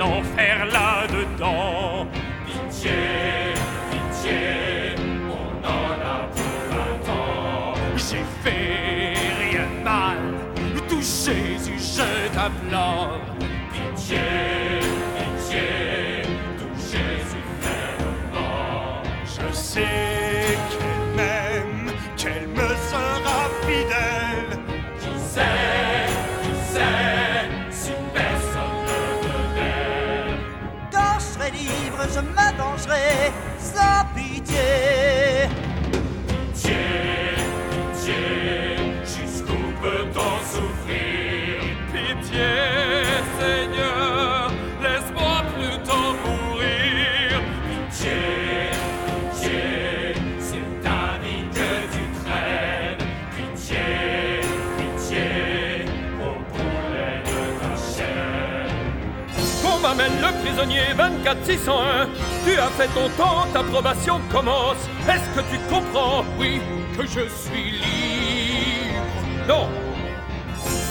un enfer là-dedans. Pitié, pitié, on en a pour vingt ans. J'ai fait rien de mal, tout Jésus je t'implore. Pitié, pitié, tout Jésus fait le mort. Je sais qu'elle libre, je m'avengerai sans pitié. Pitié, pitié, jusqu'où peut-on m'amène le prisonnier 24601. Tu as fait ton temps, ta probation commence. Est-ce que tu comprends? Oui, que je suis libre. Non.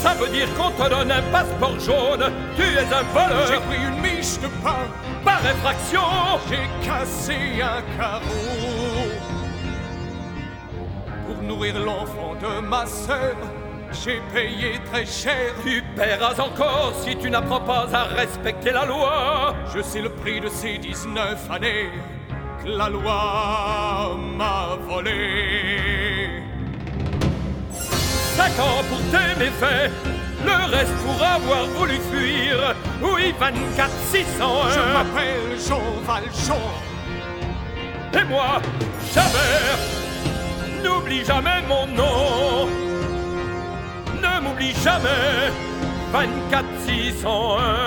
Ça veut dire qu'on te donne un passeport jaune. Tu es un voleur. J'ai pris une miche de pain, Par effraction. j'ai cassé un carreau. Pour nourrir l'enfant de ma sœur, j'ai payé très cher. Tu paieras encore si tu n'apprends pas à respecter la loi. Je sais le prix de ces 19 années que la loi m'a volé. Cinq ans pour tes méfaits. Le reste pour avoir voulu fuir. Oui, 24 601. Je m'appelle Jean Valjean. Et moi, Javert, n'oublie jamais mon nom. Ne m'oublie jamais, 24 601.